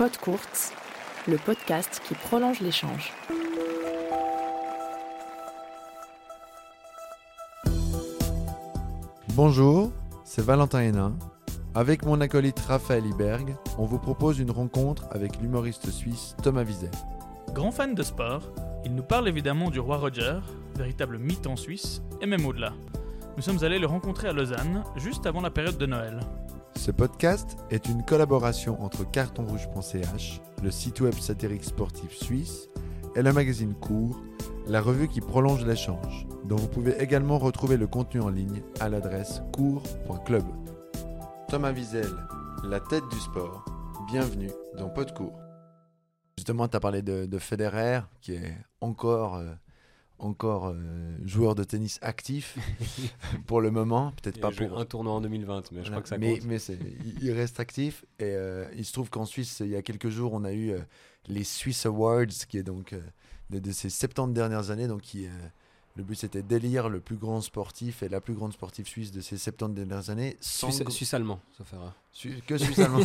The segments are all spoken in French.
Pod Courts, le podcast qui prolonge l'échange. Bonjour, c'est Valentin Hénin. Avec mon acolyte Raphaël Iberg, on vous propose une rencontre avec l'humoriste suisse Thomas Wiesel. Grand fan de sport, il nous parle évidemment du roi Roger, véritable mythe en Suisse, et même au-delà. Nous sommes allés le rencontrer à Lausanne, juste avant la période de Noël. Ce podcast est une collaboration entre cartonrouge.ch, le site web satirique sportif suisse, et le magazine Cours, la revue qui prolonge l'échange, dont vous pouvez également retrouver le contenu en ligne à l'adresse cours.club. Thomas Wiesel, la tête du sport. Bienvenue dans Podcourt. Justement, tu as parlé de, de, Federer, qui est encore, euh, encore euh, joueur de tennis actif pour le moment. Peut-être pas pour un tournoi en 2020, mais je crois que ça mais, compte. Mais il, il reste actif et euh, il se trouve qu'en Suisse, il y a quelques jours, on a eu euh, les Swiss Awards, qui est donc de, de, ces 70 dernières années, donc qui le but c'était d'élire le plus grand sportif et la plus grande sportive suisse de ces 70 dernières années. Sans Suisse, Suisse allemand, ça fera. Su que Suisse allemand.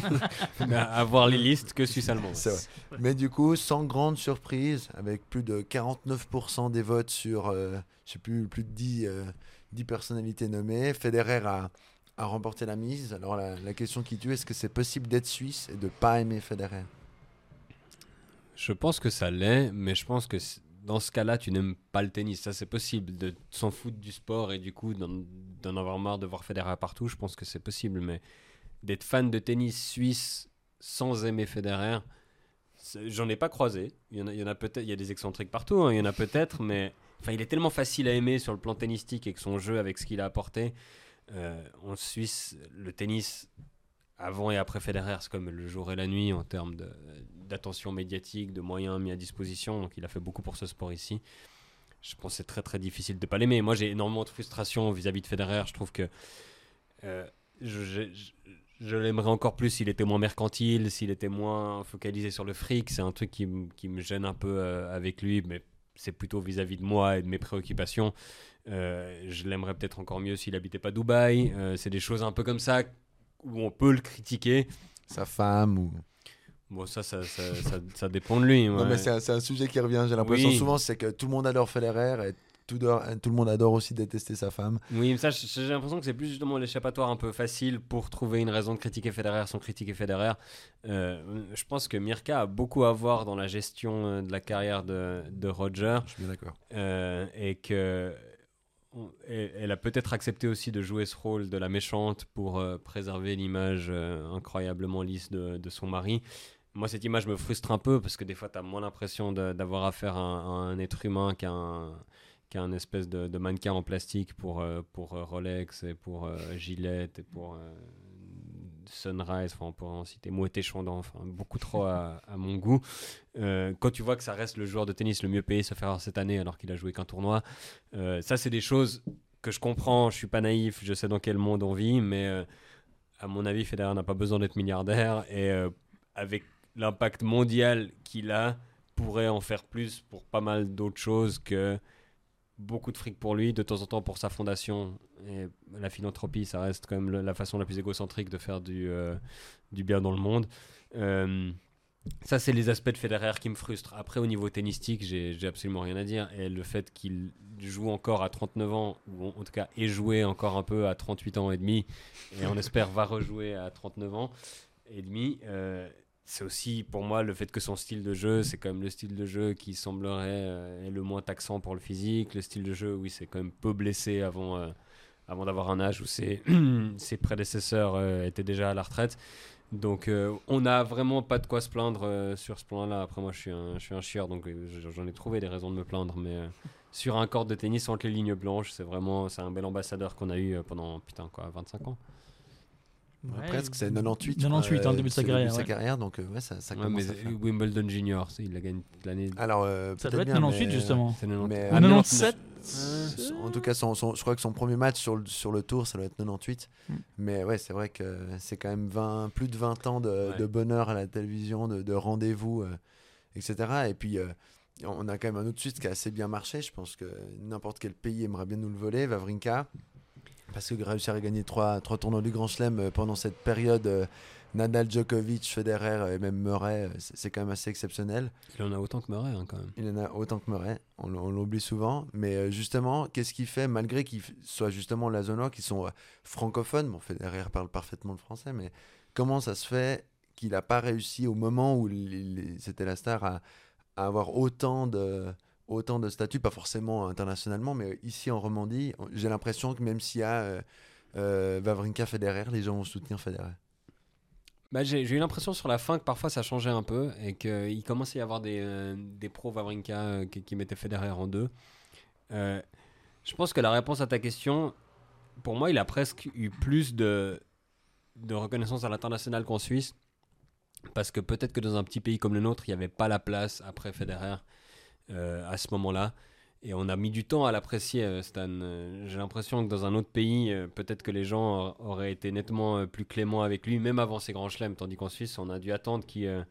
à voir les listes, que Suisse allemand. C'est vrai. Mais du coup, sans grande surprise, avec plus de 49% des votes sur, euh, je sais plus, plus de 10, euh, 10 personnalités nommées, Federer a, a remporté la mise. Alors la, la question qui tue, est-ce que c'est possible d'être suisse et de pas aimer Federer? Je pense que ça l'est, mais je pense que dans ce cas-là, tu n'aimes pas le tennis. Ça, c'est possible de s'en foutre du sport et du coup d'en avoir marre de voir Federer partout. Je pense que c'est possible, mais d'être fan de tennis suisse sans aimer Federer, j'en ai pas croisé. Il y en a, peut-être, il y a des excentriques partout, hein, il y en a peut-être, mais enfin, il est tellement facile à aimer sur le plan tennistique avec son jeu, avec ce qu'il a apporté. Euh, en Suisse, le tennis avant et après Federer, c'est comme le jour et la nuit en termes d'attention médiatique, de moyens mis à disposition. Donc il a fait beaucoup pour ce sport ici. Je pense que c'est très très difficile de ne pas l'aimer. Moi j'ai énormément de frustration vis-à-vis -vis de Federer. Je trouve que euh, je, l'aimerais encore plus s'il était moins mercantile, s'il était moins focalisé sur le fric. C'est un truc qui, me gêne un peu euh, avec lui, mais c'est plutôt vis-à-vis -vis de moi et de mes préoccupations. Euh, je l'aimerais peut-être encore mieux s'il habitait pas Dubaï. C'est des choses un peu comme ça où on peut le critiquer. Sa femme ou. Bon, ça, ça, ça, ça, ça dépend de lui. Ouais. Non, mais c'est un, un, sujet qui revient, j'ai l'impression. Oui. Souvent, c'est que tout le monde adore Federer et tout, tout, le monde adore aussi détester sa femme. Oui, mais ça, j'ai l'impression que c'est plus justement l'échappatoire un peu facile pour trouver une raison de critiquer Federer sans critiquer Federer. Euh, je pense que Mirka a beaucoup à voir dans la gestion de la carrière de, de Roger. Je suis bien d'accord. Euh, et que elle a peut-être accepté aussi de jouer ce rôle de la méchante pour euh, préserver l'image euh, incroyablement lisse de, son mari. Moi, cette image me frustre un peu parce que des fois, tu as moins l'impression d'avoir affaire à un, être humain qu'à un, espèce de, mannequin en plastique pour, euh, pour Rolex et pour Gillette et pour Sunrise, enfin, on pourrait en citer Moët Chandon, enfin, beaucoup trop à, à mon goût. Euh, quand tu vois que ça reste le joueur de tennis le mieux payé, sauf erreur cette année, alors qu'il a joué qu'un tournoi, euh, ça, c'est des choses que je comprends. Je suis pas naïf, je sais dans quel monde on vit, mais euh, à mon avis, Federer n'a pas besoin d'être milliardaire et avec l'impact mondial qu'il a, pourrait en faire plus pour pas mal d'autres choses que beaucoup de fric pour lui, de temps en temps pour sa fondation. Et la philanthropie, ça reste quand même la façon la plus égocentrique de faire du, euh, du bien dans le monde. Euh, ça, c'est les aspects de Federer qui me frustrent. Après, au niveau tennistique, j'ai absolument rien à dire. Et le fait qu'il joue encore à 39 ans, ou en tout cas ait joué encore un peu à 38 ans et demi, et on espère va rejouer à 39 ans et demi, euh, c'est aussi pour moi le fait que son style de jeu, c'est quand même le style de jeu qui semblerait euh, le moins taxant pour le physique. Le style de jeu, oui, c'est quand même peu blessé avant, euh, avant d'avoir un âge où ses, ses prédécesseurs euh, étaient déjà à la retraite. Donc euh, on n'a vraiment pas de quoi se plaindre sur ce plan-là. Après moi je suis un, je suis un chieur donc j'en ai trouvé des raisons de me plaindre. Mais sur un corps de tennis entre les lignes blanches, c'est vraiment c'est un bel ambassadeur qu'on a eu pendant putain quoi 25 ans. Ouais, presque, c'est 98. 98, crois, hein, début de sa carrière. Sa ouais. carrière, donc ouais, ça, ça Ouais, commence mais à faire. Wimbledon Junior, il la gagne l'année. Alors, euh, Ça doit être bien, 98 mais- justement. C'est 90. mais- Ou Ah, 97 En tout cas, son, son- je crois que son premier match sur le, sur le tour, ça doit être 98. Mm. Mais ouais, c'est vrai que c'est quand même 20, plus de 20 ans de, Ouais. de bonheur à la télévision, de, de rendez-vous, euh, etc. Et puis, euh, on a quand même un autre Suisse qui a assez bien marché. Je pense que n'importe quel pays aimerait bien nous le voler, Vavrinka. Parce que réussir à gagner trois, trois tournois du Grand Chelem euh, pendant cette période euh, Nadal, Djokovic, Federer et même Murray, euh, c'est quand même assez exceptionnel. Il en a autant que Murray, hein, quand même. Il en a autant que Murray, on, l'oublie souvent. Mais euh, justement, qu'est-ce qu'il fait, malgré qu'ils f- soient justement lazonois, qui sont euh, francophones, bon, Federer parle parfaitement le français, mais comment ça se fait qu'il n'a pas réussi au moment où c'était la star à, à avoir autant de, autant de statut, pas forcément internationalement, mais ici en Romandie, j'ai l'impression que même s'il y a euh, euh, Wawrinka, Federer, les gens vont soutenir Federer. Bah, j'ai eu l'impression sur la fin que parfois ça changeait un peu et qu'il commençait à y avoir des, euh, des pros Wawrinka euh, qui, qui mettaient Federer en deux. Je pense que la réponse à ta question, pour moi, il a presque eu plus de, de reconnaissance à l'international qu'en Suisse. Parce que peut-être que dans un petit pays comme le nôtre, il n'y avait pas la place après Federer à ce moment-là. Et on a mis du temps à l'apprécier, euh, Stan. Euh, J'ai l'impression que dans un autre pays, euh, peut-être que les gens auraient été nettement euh, plus cléments avec lui, même avant ses grands chelems. Tandis qu'en Suisse, on a dû attendre qu'il euh,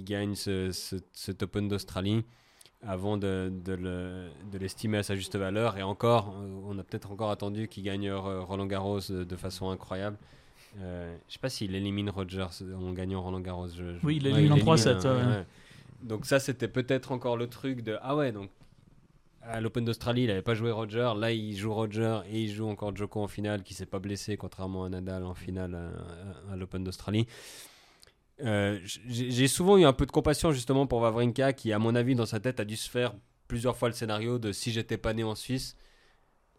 gagne ce, ce, cet Open d'Australie avant de, de le- de l'estimer à sa juste valeur. Et encore, euh, on a peut-être encore attendu qu'il gagne euh, Roland Garros de, façon incroyable. Euh, je sais pas s'il élimine Rogers en gagnant Roland Garros. je- je- Oui, il Ouais, en élimine, 3-7, hein, ouais. ouais. Donc ça, c'était peut-être encore le truc de ah ouais donc à l'Open d'Australie, il n'avait pas joué Roger. Là, il joue Roger et il joue encore Djoko en finale, qui s'est pas blessé, contrairement à Nadal en finale à, à- l'Open d'Australie. Euh, j'ai souvent eu un peu de compassion justement pour Wawrinka, qui, à mon avis, dans sa tête, a dû se faire plusieurs fois le scénario de si j'étais pas né en Suisse.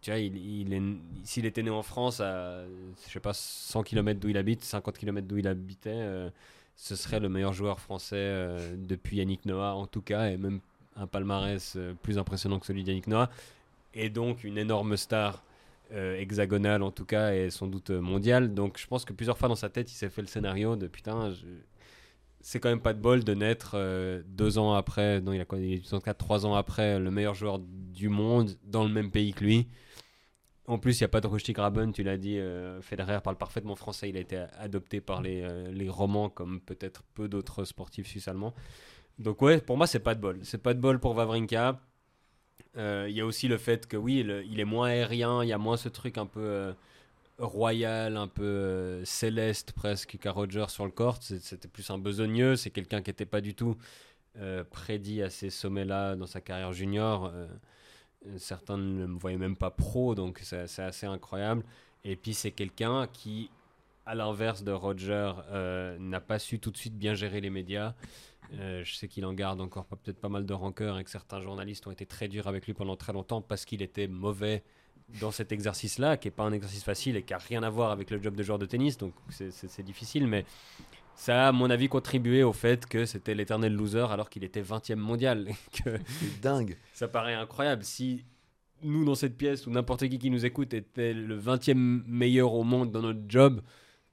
Tu vois, il, s'il était né en France, à je sais pas 100 km d'où il habite, 50 km d'où il habitait, euh, ce serait le meilleur joueur français euh, depuis Yannick Noah en tout cas, et même un palmarès euh, plus impressionnant que celui d'Yannick Noah, et donc une énorme star euh, hexagonale en tout cas, et sans doute mondiale. Donc je pense que plusieurs fois dans sa tête, il s'est fait le scénario de putain, c'est quand même pas de bol de naître deux ans après, non il a quoi, il est 84, trois ans après, le meilleur joueur du monde dans le même pays que lui. En plus, il n'y a pas de Rusty Graben, tu l'as dit, euh, Federer parle parfaitement français, il a été adopté par les, euh, les romans comme peut-être peu d'autres sportifs suisses-allemands. Donc ouais, pour moi, c'est pas de bol. C'est pas de bol pour Wawrinka. Euh, Il y a aussi le fait que oui, il est moins aérien, il y a moins ce truc un peu royal, un peu céleste presque qu'à Roger sur le court. C'était plus un besogneux, c'est quelqu'un qui n'était pas du tout prédit à ces sommets-là dans sa carrière junior. Certains ne me voyaient même pas pro, donc c'est assez incroyable. Et puis c'est quelqu'un qui, à l'inverse de Roger, euh, n'a pas su tout de suite bien gérer les médias. Euh, je sais qu'il en garde encore peut-être pas mal de rancœur et que certains journalistes ont été très durs avec lui pendant très longtemps parce qu'il était mauvais dans cet exercice-là, qui n'est pas un exercice facile et qui n'a rien à voir avec le job de joueur de tennis, donc c'est difficile, mais ça a, à mon avis, contribué au fait que c'était l'éternel loser alors qu'il était 20e mondial. C'est dingue. ça paraît incroyable. Si nous, dans cette pièce, ou n'importe qui qui nous écoute, était le 20e meilleur au monde dans notre job,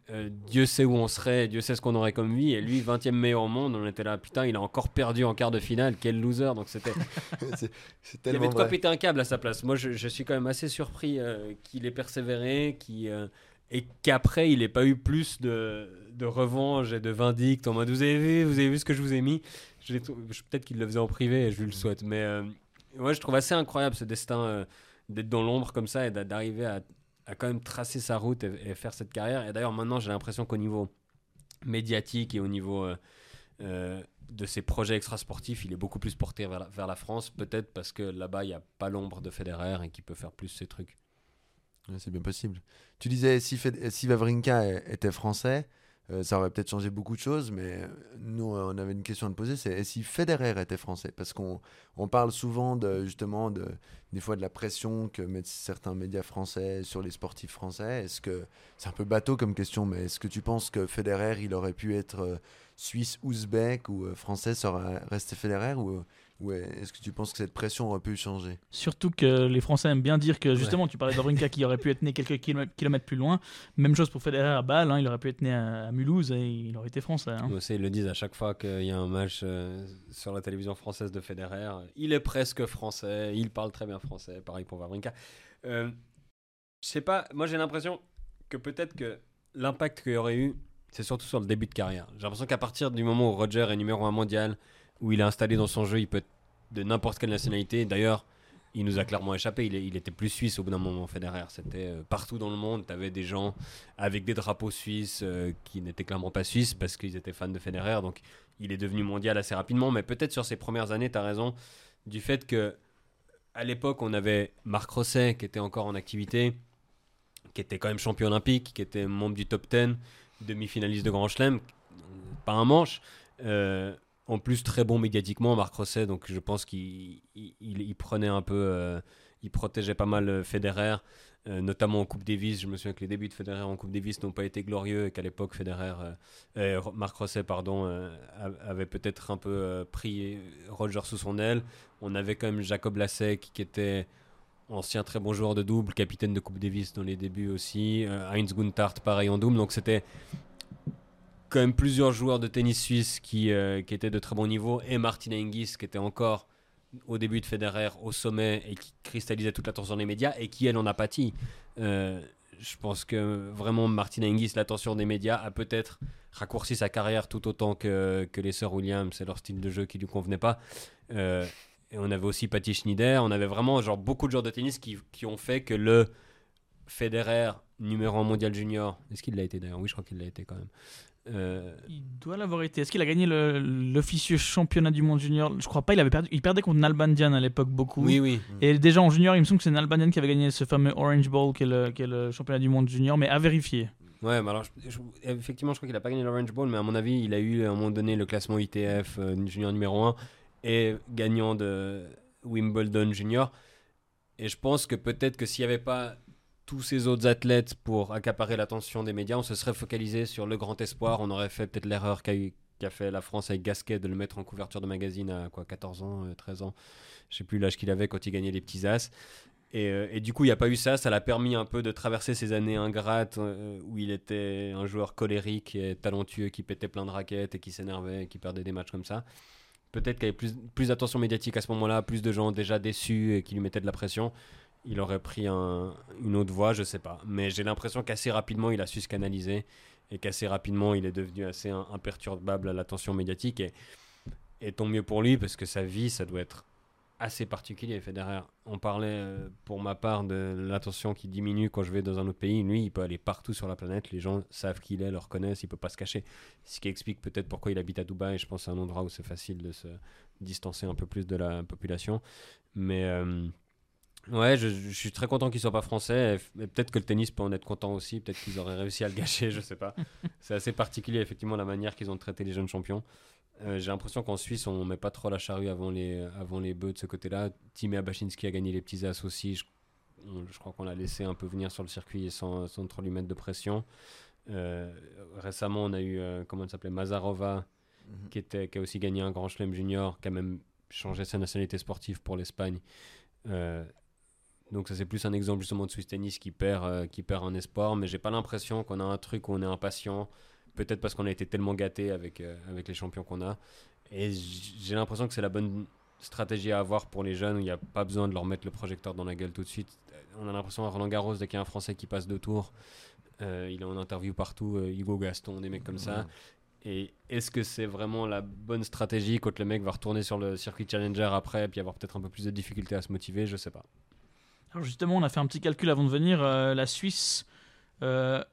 euh, Dieu sait où on serait, Dieu sait ce qu'on aurait comme vie. Et lui, 20e meilleur au monde, on était là, putain, il a encore perdu en quart de finale, quel loser. Donc c'était. Il y avait de quoi péter un câble à sa place. Moi, je, je suis quand même assez surpris euh, qu'il ait persévéré, qu'il, euh, et qu'après, il n'ait pas eu plus de, de revanche et de vindicte en mode Vous avez vu, vous avez vu ce que je vous ai mis? Je je- Peut-être qu'il le faisait en privé et je lui le souhaite. Mais euh, ouais, je trouve assez incroyable ce destin euh, d'être dans l'ombre comme ça et d'a- d'arriver à, à quand même tracer sa route et, et faire cette carrière. Et d'ailleurs, maintenant, j'ai l'impression qu'au niveau médiatique et au niveau. euh, euh, de ses projets extrasportifs, il est beaucoup plus porté vers la, vers la France, peut-être parce que là-bas, il n'y a pas l'ombre de Federer et qu'il peut faire plus ses trucs. C'est bien possible. Tu disais si, Fed- si Wawrinka euh, était français, euh, ça aurait peut-être changé beaucoup de choses, mais euh, nous, euh, on avait une question à te poser, c'est si Federer était français? Parce qu'on on parle souvent justement de, des fois de la pression que mettent certains médias français sur les sportifs français. Est-ce que c'est un peu bateau comme question, mais est-ce que tu penses que Federer, il aurait pu être euh, suisse, ouzbek ou français, ça aurait resté Federer ou, ou est-ce que tu penses que cette pression aurait pu changer? Surtout que les Français aiment bien dire que justement, tu parlais d'Avrinka qui aurait pu être né quelques kilomètres, plus loin. Même chose pour Federer à Bâle, hein, il aurait pu être né à, Mulhouse et il aurait été français. hein. Moi aussi, ils le disent à chaque fois qu'il y a un match euh, sur la télévision française de Federer. Il est presque français, il parle très bien français. Pareil pour Wawrinka. Euh, je sais pas, moi j'ai l'impression que peut-être que l'impact qu'il y aurait eu, c'est surtout sur le début de carrière. J'ai l'impression qu'à partir du moment où Roger est numéro un mondial, où il est installé dans son jeu, il peut être de n'importe quelle nationalité. D'ailleurs, il nous a clairement échappé. Il, était plus suisse au bout d'un moment, Federer. C'était euh, partout dans le monde. Tu avais des gens avec des drapeaux suisses euh, qui n'étaient clairement pas suisses parce qu'ils étaient fans de Federer. Donc, il est devenu mondial assez rapidement. Mais peut-être sur ses premières années, tu as raison du fait que à l'époque, on avait Marc Rosset qui était encore en activité, qui était quand même champion olympique, qui était membre du top 10, demi-finaliste de Grand Chelem, pas un manche. Euh, en plus, très bon médiatiquement, Marc Rosset, donc je pense qu'il il, il- il prenait un peu, euh, il protégeait pas mal euh, Federer, euh, notamment en Coupe Davis. Je me souviens que les débuts de Federer en Coupe Davis n'ont pas été glorieux et qu'à l'époque, Federer, Marc Rosset, pardon, avait peut-être un peu pris Roger sous son aile. On avait quand même Jacob Lasek qui était ancien très bon joueur de double, capitaine de Coupe Davis dans les débuts aussi. Heinz Guntart, pareil en double. Donc c'était quand même plusieurs joueurs de tennis suisse qui, euh, qui étaient de très bon niveau. Et Martin Hingis qui était encore au début de Federer au sommet et qui cristallisait toute l'attention des médias et qui, elle, en a pâti. Euh, je pense que vraiment Martin Hingis, l'attention des médias, a peut-être raccourci sa carrière tout autant que, que les sœurs Williams. C'est leur style de jeu qui lui convenait pas. Euh, et on avait aussi Patty Schneider. On avait vraiment genre, beaucoup de joueurs de tennis qui, qui ont fait que le Federer, numéro 1 mondial junior, est-ce qu'il l'a été d'ailleurs? Oui, je crois qu'il l'a été quand même. Euh, Il doit l'avoir été. Est-ce qu'il a gagné l'officieux championnat du monde junior? Je crois pas. Il avait perdu. Il perdait contre Nalbandian à l'époque beaucoup. oui, oui. Et déjà en junior, il me semble que c'est Nalbandian qui avait gagné ce fameux Orange Bowl, qui est le, qui est le championnat du monde junior, mais à vérifier. Ouais, mais alors, je- je- effectivement, je crois qu'il a pas gagné l'Orange Bowl, mais à mon avis, il a eu à un moment donné le classement ITF euh, junior numéro 1 et gagnant de Wimbledon junior. Et je pense que peut-être que s'il n'y avait pas tous ces autres athlètes pour accaparer l'attention des médias, on se serait focalisé sur le grand espoir. On aurait fait peut-être l'erreur qu'a fait la France avec Gasquet de le mettre en couverture de magazine à quoi 14 ans, euh, 13 ans? Je sais plus l'âge qu'il avait quand il gagnait les petits as. Et, euh, du coup, il n'y a pas eu ça. Ça l'a permis un peu de traverser ces années ingrates euh, où il était un joueur colérique et talentueux qui pétait plein de raquettes et qui s'énervait et qui perdait des matchs comme ça. Peut-être qu'il y avait plus, plus d'attention médiatique à ce moment-là, plus de gens déjà déçus et qui lui mettaient de la pression. Il aurait pris un- une autre voie, je sais pas. Mais j'ai l'impression qu'assez rapidement, il a su se canaliser et qu'assez rapidement, il est devenu assez imperturbable à l'attention médiatique. Et, et tant mieux pour lui, parce que sa vie, ça doit être assez particulier, Federer. On parlait, euh, pour ma part, de l'attention qui diminue quand je vais dans un autre pays. Lui, il peut aller partout sur la planète. Les gens savent qui il est, le reconnaissent, il peut pas se cacher. Ce qui explique peut-être pourquoi il habite à Dubaï. Je pense que c'est un endroit où c'est facile de se distancer un peu plus de la population. Mais euh, ouais, je, je suis très content qu'il soit pas français. Et f- et peut-être que le tennis peut en être content aussi. Peut-être qu'ils auraient réussi à le gâcher, je sais pas. c'est assez particulier, effectivement, la manière qu'ils ont traité les jeunes champions. Euh, J'ai l'impression qu'en Suisse, on met pas trop la charrue avant les, avant les bœufs de ce côté-là. Timé Abachinski a gagné les petits as aussi. Je, on- je crois qu'on l'a laissé un peu venir sur le circuit sans, sans trop lui mettre de pression. Euh, récemment, on a eu, euh, comment elle s'appelait, Mazarova, Mhm. qui, était, qui a aussi gagné un grand chelem junior, qui a même changé sa nationalité sportive pour l'Espagne. Euh, donc ça c'est plus un exemple justement de Swiss tennis qui perd, euh, qui perd un espoir, mais j'ai pas l'impression qu'on a un truc où on est impatient, peut-être parce qu'on a été tellement gâté avec, euh, avec les champions qu'on a. Et j'ai l'impression que c'est la bonne stratégie à avoir pour les jeunes, où il n'y a pas besoin de leur mettre le projecteur dans la gueule tout de suite. On a l'impression à Roland Garros, dès qu'il y a un Français qui passe deux tours, euh, il est en interview partout, Hugo Gaston, des mecs comme ça. Et est-ce que c'est vraiment la bonne stratégie quand le mec va retourner sur le circuit challenger après, puis avoir peut-être un peu plus de difficultés à se motiver? Je sais pas. Alors justement, on a fait un petit calcul avant de venir. euh, la Suisse, euh,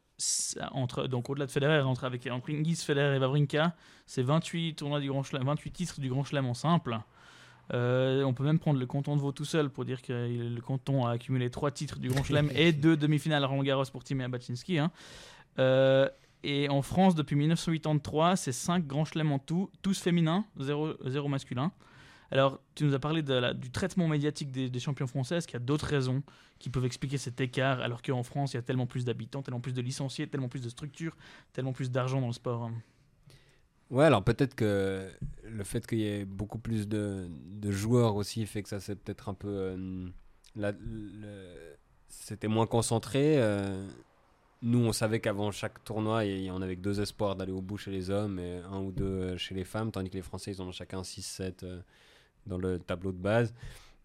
entre, donc au-delà de Federer, entre, avec, entre Hingis, Federer et Wawrinka, c'est 28, tournois du Grand Chelem, 28 titres du Grand Chelem en simple. Euh, on peut même prendre le canton de Vaud tout seul pour dire que le canton a accumulé 3 titres du Grand Chelem et 2 demi-finales à Roland Garros pour Timé Abaczynski. hein. Et en France, depuis 1983, c'est 5 Grands Chelems en tout, tous féminins, 0, masculin. Alors, tu nous as parlé du traitement médiatique des, des champions français. Est-ce qu'il y a d'autres raisons qui peuvent expliquer cet écart alors qu'en France, il y a tellement plus d'habitants, tellement plus de licenciés, tellement plus de structures, tellement plus d'argent dans le sport hein? Ouais, alors peut-être que le fait qu'il y ait beaucoup plus de, joueurs aussi fait que ça c'est peut-être un peu. euh, C'était moins concentré. euh, nous, on savait qu'avant chaque tournoi, y en avait que deux espoirs d'aller au bout chez les hommes et un ou deux chez les femmes, tandis que les Français, ils en ont chacun 6-7 euh, dans le tableau de base.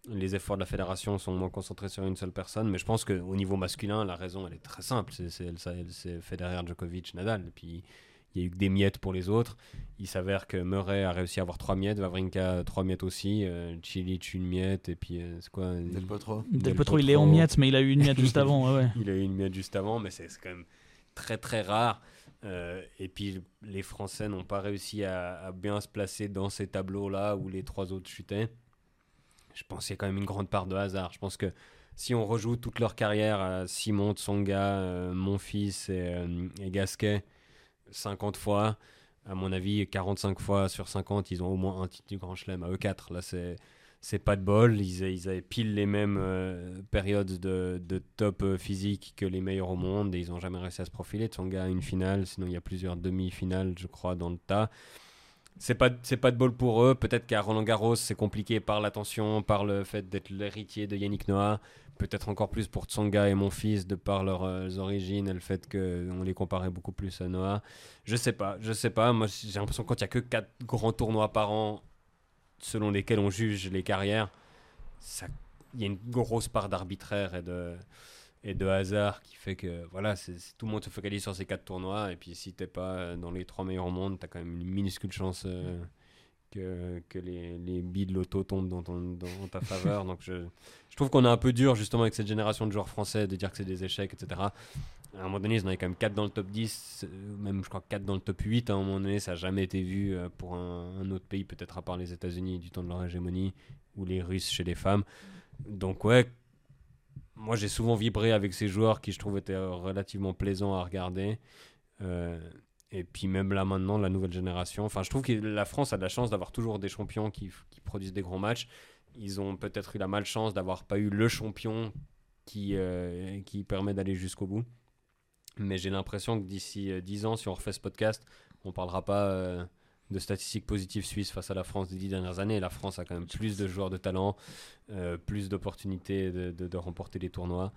Les efforts de la fédération sont moins concentrés sur une seule personne, mais je pense qu'au niveau masculin, la raison, elle est très simple. C'est- Federer, Djokovic, Nadal. Et puis, il y a eu que des miettes pour les autres. Il s'avère que Murray a réussi à avoir trois miettes, Vavrinka trois miettes aussi, euh, Chilich une miette, et puis euh, c'est quoi Del Potro. Del Del Potro, il est en miettes, mais il a eu une miette juste avant. ouais, ouais. Il a eu une miette juste avant, mais c'est c'est quand même très très rare. Euh, et puis les Français n'ont pas réussi à, bien se placer dans ces tableaux-là où les trois autres chutaient. Je pense qu'il y a quand même une grande part de hasard. Je pense que si on rejoue toute leur carrière à Simon, Tsonga, euh, Monfils et, euh, et Gasquet 50 fois, à mon avis 45 fois sur 50, ils ont au moins un titre du Grand Chelem à eux 4. Là, c'est c'est pas de bol. Ils, avaient pile les mêmes euh, périodes de, de top euh, physique que les meilleurs au monde et ils n'ont jamais réussi à se profiler. Tsonga a une finale, sinon il y a plusieurs demi-finales, je crois, dans le tas. C'est pas, c'est pas de bol pour eux. Peut-être qu'à Roland Garros, c'est compliqué par l'attention, par le fait d'être l'héritier de Yannick Noah. Peut-être encore plus pour Tsonga et mon fils, de par leurs euh, origines et le fait qu'on les comparait beaucoup plus à Noah. Je sais pas, je sais pas. Moi, j'ai l'impression que quand il y a que 4 grands tournois par an, selon lesquels on juge les carrières, ça- il y a une grosse part d'arbitraire et de, et de hasard qui fait que voilà, c'est c'est- tout le monde se focalise sur ces quatre tournois. Et puis si t'es pas dans les trois meilleurs au monde, t'as quand même une minuscule chance euh, que, que les, les billes de l'auto tombent dans, ton- dans ta faveur. Donc je, je trouve qu'on est un peu dur justement avec cette génération de joueurs français de dire que c'est des échecs, etc. À un moment donné, ils en avaient quand même 4 dans le top 10, euh, même je crois 4 dans le top 8. À un moment donné, ça n'a jamais été vu euh, pour un, autre pays, peut-être à part les États-Unis du temps de leur hégémonie, ou les Russes chez les femmes. Donc ouais, moi j'ai souvent vibré avec ces joueurs qui je trouve étaient euh, relativement plaisants à regarder. Et puis même là maintenant, la nouvelle génération. Enfin, je trouve que la France a de la chance d'avoir toujours des champions qui, produisent des grands matchs. Ils ont peut-être eu la malchance d'avoir pas eu le champion qui, qui permet d'aller jusqu'au bout. Mais j'ai l'impression que d'ici euh, 10 ans, si on refait ce podcast, on parlera pas euh, de statistiques positives suisses face à la France des 10 dernières années. La France a quand même plus de joueurs de talent, euh, plus d'opportunités de, de- de remporter des tournois.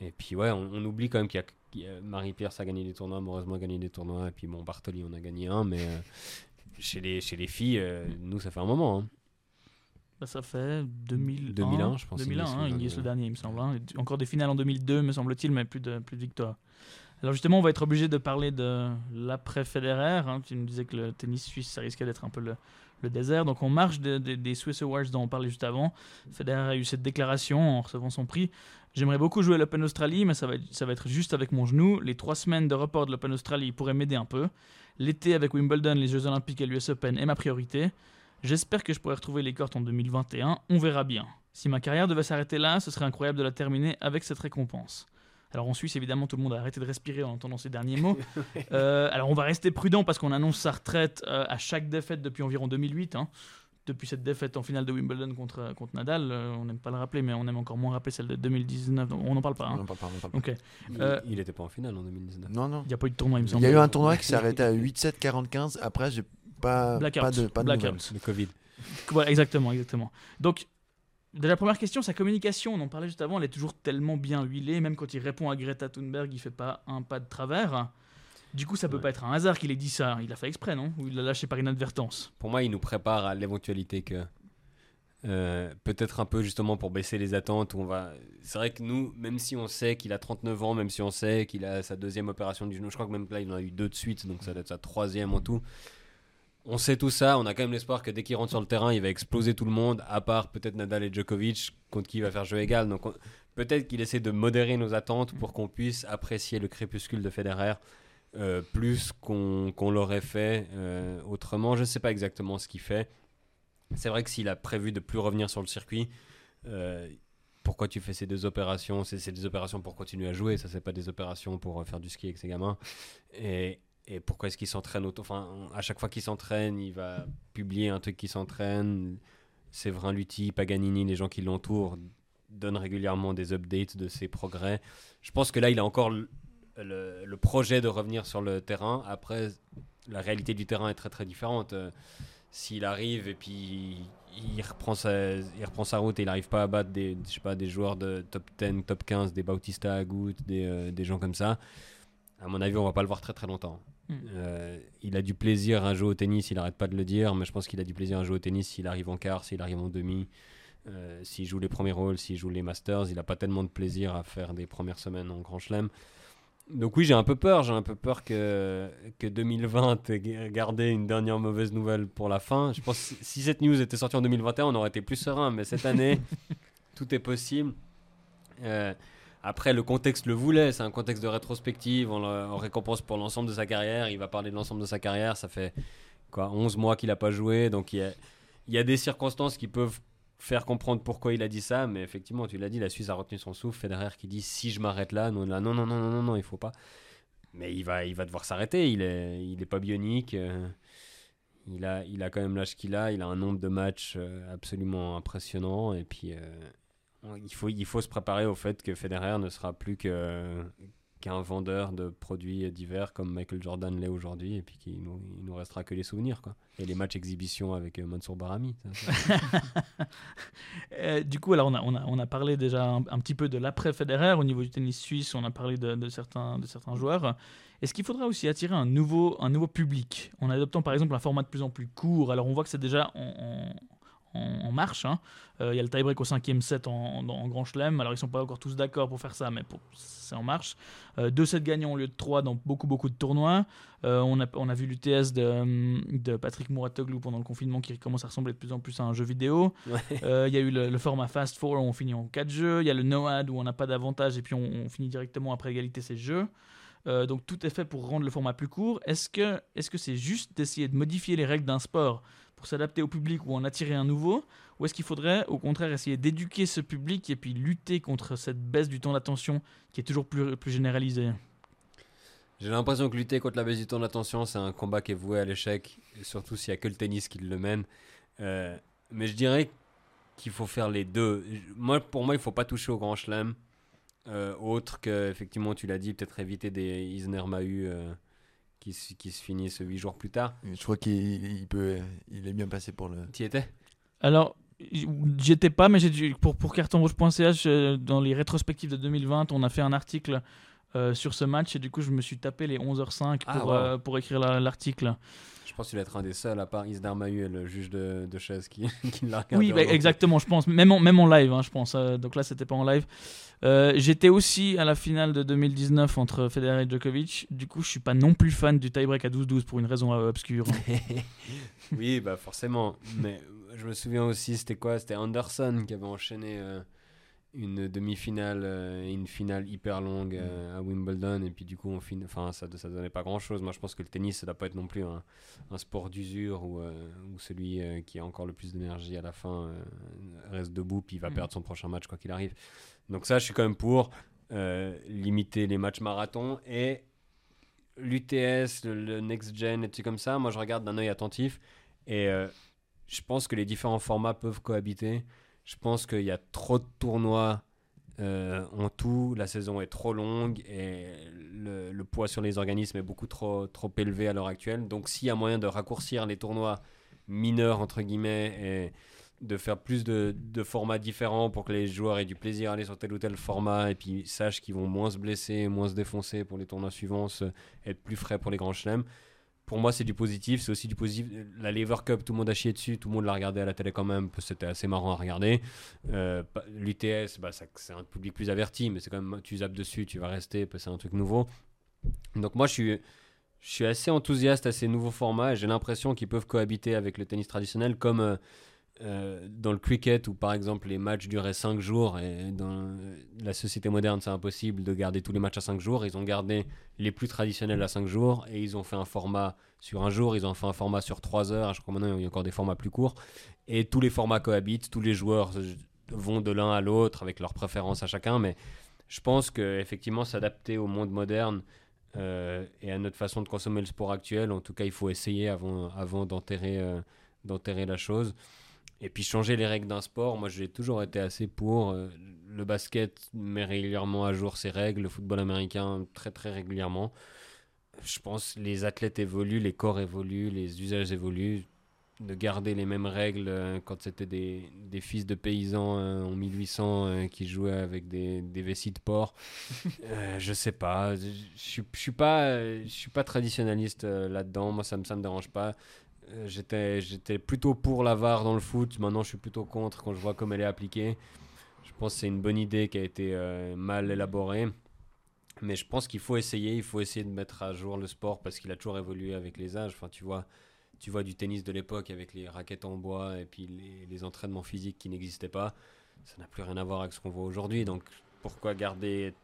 Et puis ouais, on, on oublie quand même qu'il y a, Marie-Pierre a gagné des tournois, heureusement a gagné des tournois, et puis bon, Bartoli on a gagné un, mais euh, chez, les, chez les filles, euh, nous ça fait un moment. hein. Bah, ça fait 2001, 2001, je pense, 2001, Ignace hein, le le dernier. il me semble. hein. Encore des finales en 2002, me semble-t-il, mais plus de, plus de victoires. Alors justement, on va être obligé de parler de l'après-Federer. hein. Tu nous disais que le tennis suisse, ça risquait d'être un peu le, désert. Donc on marche de- de- des Swiss Awards dont on parlait juste avant. Federer a eu cette déclaration en recevant son prix. J'aimerais beaucoup jouer à l'Open Australie, mais ça va, être- ça va être juste avec mon genou. Les trois semaines de report de l'Open Australie pourraient m'aider un peu. L'été avec Wimbledon, les Jeux Olympiques et l'US Open est ma priorité. J'espère que je pourrai retrouver les cordes en 2021. On verra bien. Si ma carrière devait s'arrêter là, ce serait incroyable de la terminer avec cette récompense. Alors en Suisse, évidemment, tout le monde a arrêté de respirer en entendant ces derniers mots. Euh, alors on va rester prudent parce qu'on annonce sa retraite euh, à chaque défaite depuis environ 2008. hein. Depuis cette défaite en finale de Wimbledon contre, contre Nadal, euh, on n'aime pas le rappeler, mais on aime encore moins rappeler celle de 2019. donc on n'en parle pas. On hein. en parle pas, on en parle pas. Ok. Il- Euh, il n'était pas en finale en 2019. Non, non. Il n'y a pas eu de tournoi, il me Il semble. y a eu un tournoi qui s'est arrêté à 8-7, 45. Après, j'ai pas, Blackout. pas de, pas de Blackout. Le Covid. Voilà, exactement, exactement. Donc, de la première question, sa communication, on en parlait juste avant, elle est toujours tellement bien huilée, même quand il répond à Greta Thunberg, il fait pas un pas de travers. Du coup, ça peut Ouais. pas être un hasard qu'il ait dit ça. Il a fait exprès, non? Ou il l'a lâché par inadvertance? Pour moi, il nous prépare à l'éventualité que euh, peut-être un peu justement pour baisser les attentes. On va. C'est vrai que nous, même si on sait qu'il a 39 ans, même si on sait qu'il a sa deuxième opération du genou, je crois que même là il en a eu deux de suite, donc ça doit être sa troisième en tout. On sait tout ça, on a quand même l'espoir que dès qu'il rentre sur le terrain, il va exploser tout le monde, à part peut-être Nadal et Djokovic, contre qui il va faire jeu égal. Donc on- peut-être qu'il essaie de modérer nos attentes pour qu'on puisse apprécier le crépuscule de Federer euh, plus qu'on l'aurait fait euh, autrement. Je ne sais pas exactement ce qu'il fait. C'est vrai que s'il a prévu de plus revenir sur le circuit, euh, pourquoi tu fais ces deux opérations? C'est des opérations pour continuer à jouer, ça c'est pas des opérations pour faire du ski avec ses gamins. Et, et pourquoi est-ce qu'il s'entraîne autant? Enfin, à chaque fois qu'il s'entraîne, il va publier un truc qui s'entraîne. Séverin Lutti, Paganini, les gens qui l'entourent donnent régulièrement des updates de ses progrès. Je pense que là, il a encore le projet de revenir sur le terrain. Après, la réalité du terrain est très très différente. Euh, S'il arrive et puis il reprend sa, il reprend sa route et il n'arrive pas à battre des, je sais pas, des joueurs de top 10, top 15, des Bautista Agut, des, euh, des gens comme ça, à mon avis, on va pas le voir très très longtemps. Mm. Euh, il a du plaisir à jouer au tennis, il arrête pas de le dire, mais je pense qu'il a du plaisir à jouer au tennis s'il arrive en quart, s'il arrive en demi, euh, s'il joue les premiers rôles, s'il joue les masters. Il a pas tellement de plaisir à faire des premières semaines en Grand Chelem. donc oui, j'ai un peu peur. J'ai un peu peur que, que 2020 ait gardé une dernière mauvaise nouvelle pour la fin. Je pense que si cette news était sortie en 2021, on aurait été plus serein. Mais cette année, tout est possible. Euh, après, le contexte le voulait. C'est un contexte de rétrospective. On, récompense pour l'ensemble de sa carrière. Il va parler de l'ensemble de sa carrière. Ça fait quoi, 11 mois qu'il n'a pas joué. Donc il y a, des circonstances qui peuvent faire comprendre pourquoi il a dit ça. Mais effectivement, tu l'as dit, la Suisse a retenu son souffle. Federer qui dit si je m'arrête là, nous, non, non, non, non, non, non, il faut pas. Mais il va, il va devoir s'arrêter. Il est, il est pas bionique. euh, il a, il a quand même l'âge qu'il a. Il a un nombre de matchs euh, absolument impressionnant. Et puis, euh, il, faut, il faut se préparer au fait que Federer ne sera plus que qu'un vendeur de produits divers comme Michael Jordan l'est aujourd'hui et puis qu'il nous, nous restera que les souvenirs quoi. Et les matchs exhibition avec euh, Mansour Barami. Euh, du coup, alors on a, on a, on a parlé déjà un, petit peu de l'après Federer au niveau du tennis suisse, on a parlé de, certains, de certains joueurs. Est-ce qu'il faudra aussi attirer un nouveau, un nouveau public en adoptant par exemple un format de plus en plus court? Alors on voit que c'est déjà en- en- en marche. hein. Euh, Il y a le tie-break au cinquième set en, en- en Grand Chelem. Alors ils sont pas encore tous d'accord pour faire ça, mais pour- c'est en marche. Euh, deux sets gagnants au lieu de trois dans beaucoup beaucoup de tournois. Euh, on, a, on a vu l'UTS de, hum, de Patrick Mouratoglou pendant le confinement qui commence à ressembler de plus en plus à un jeu vidéo. Ouais. Euh, Il y a eu le, le format Fast Four où on finit en 4 jeux. Il y a le No-Ad où on n'a pas d'avantage et puis on, on finit directement après égalité ces jeux. Euh, donc tout est fait pour rendre le format plus court. Est-ce que est-ce que c'est juste d'essayer de modifier les règles d'un sport pour s'adapter au public ou en attirer un nouveau Ou est-ce qu'il faudrait au contraire essayer d'éduquer ce public et puis lutter contre cette baisse du temps d'attention qui est toujours plus, plus généralisée? J'ai l'impression que lutter contre la baisse du temps d'attention, c'est un combat qui est voué à l'échec, surtout s'il n'y a que le tennis qui le mène. Euh, mais je dirais qu'il faut faire les deux. Moi, pour moi, il ne faut pas toucher au grand chelem. Euh, autre que, effectivement, tu l'as dit, peut-être éviter des Isner Mahu euh, qui, se- qui se finissent 8 jours plus tard. Je crois qu'il il peut, il est bien passé pour le. Tu y étais? Alors, j'y étais pas, mais j'ai dû- pour, pour cartonrouge.ch, euh, dans les rétrospectives de 2020, on a fait un article euh, sur ce match et du coup, je me suis tapé les 11h05 Ah, pour, wow. euh, pour écrire la- l'article. Je pense que tu vas être un des seuls, à part Mahu et le juge de, de chaise qui, qui l'a regardé. Oui, bah, exactement, je pense. Même en, même en live, hein, je pense. Euh, donc là, c'était pas en live. Euh, J'étais aussi à la finale de 2019 entre Federer et Djokovic. Du coup, je suis pas non plus fan du tie-break à 12-12 pour une raison euh, obscure. oui, bah forcément. Mais je me souviens aussi, c'était quoi? C'était Anderson qui avait enchaîné euh, une demi-finale euh, et une finale hyper longue euh, à Wimbledon. Et puis du coup, on fin... enfin, ça ne donnait pas grand-chose. Moi, je pense que le tennis, ça doit pas être non plus un, un sport d'usure où, euh, où celui euh, qui a encore le plus d'énergie à la fin euh, reste debout puis il va Mhm. perdre son prochain match quoi qu'il arrive. Donc ça, je suis quand même pour euh, limiter les matchs marathons et l'UTS, le, le Next Gen et tout comme ça. Moi, je regarde d'un œil attentif et euh, je pense que les différents formats peuvent cohabiter. Je pense qu'il y a trop de tournois euh, en tout. La saison est trop longue et le, poids sur les organismes est beaucoup trop, trop élevé à l'heure actuelle. Donc, s'il y a moyen de raccourcir les tournois mineurs, entre guillemets, et de faire plus de, de formats différents pour que les joueurs aient du plaisir à aller sur tel ou tel format et puis sachent qu'ils vont moins se blesser, moins se défoncer pour les tournois suivants, être plus frais pour les grands chelems. Pour moi, c'est du positif. C'est aussi du positif. La Lever Cup, tout le monde a chié dessus. Tout le monde l'a regardé à la télé quand même. C'était assez marrant à regarder. Euh, L'UTS, bah, c'est un public plus averti, mais c'est quand même, tu zappes dessus, tu vas rester, c'est un truc nouveau. Donc moi, je suis, je suis assez enthousiaste à ces nouveaux formats et j'ai l'impression qu'ils peuvent cohabiter avec le tennis traditionnel, comme euh, euh, dans le cricket où par exemple les matchs duraient 5 jours et dans la société moderne c'est impossible de garder tous les matchs à 5 jours. Ils ont gardé les plus traditionnels à 5 jours et ils ont fait un format sur un jour, ils ont fait un format sur 3 heures. Je crois maintenant il y a encore des formats plus courts et tous les formats cohabitent, tous les joueurs euh, vont de l'un à l'autre avec leurs préférences à chacun, mais je pense que effectivement s'adapter au monde moderne euh, et à notre façon de consommer le sport actuel, en tout cas il faut essayer avant, d'enterrer la chose. Et puis changer les règles d'un sport, moi j'ai toujours été assez pour. euh, le basket met régulièrement à jour ses règles, le football américain très très régulièrement. Je pense les athlètes évoluent, les corps évoluent, les usages évoluent. De garder les mêmes règles euh, quand c'était des, des fils de paysans euh, en 1800 euh, qui jouaient avec des, des vessies de porc, je sais pas. Je suis pas, je suis pas traditionnaliste là-dedans. Moi, ça me, ça me dérange pas. Euh, J'étais, j'étais plutôt pour la VAR dans le foot. Maintenant, je suis plutôt contre quand je vois comme elle est appliquée. Je pense que c'est une bonne idée qui a été euh, mal élaborée. Mais je pense qu'il faut essayer, il faut essayer de mettre à jour le sport parce qu'il a toujours évolué avec les âges. Enfin, tu vois, tu vois du tennis de l'époque avec les raquettes en bois et puis les, entraînements physiques qui n'existaient pas. Ça n'a plus rien à voir avec ce qu'on voit aujourd'hui. Donc, pourquoi garder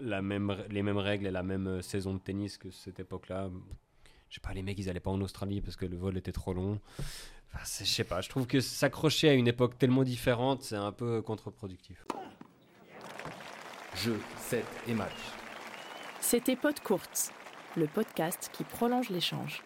la même, les mêmes règles et la même euh, saison de tennis que cette époque-là? Je sais pas, les mecs, ils allaient pas en Australie parce que le vol était trop long. Enfin, je sais pas, je trouve que s'accrocher à une époque tellement différente, c'est un peu contre-productif. Jeu, set et match. C'était Pod Courte, le podcast qui prolonge l'échange.